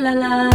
la la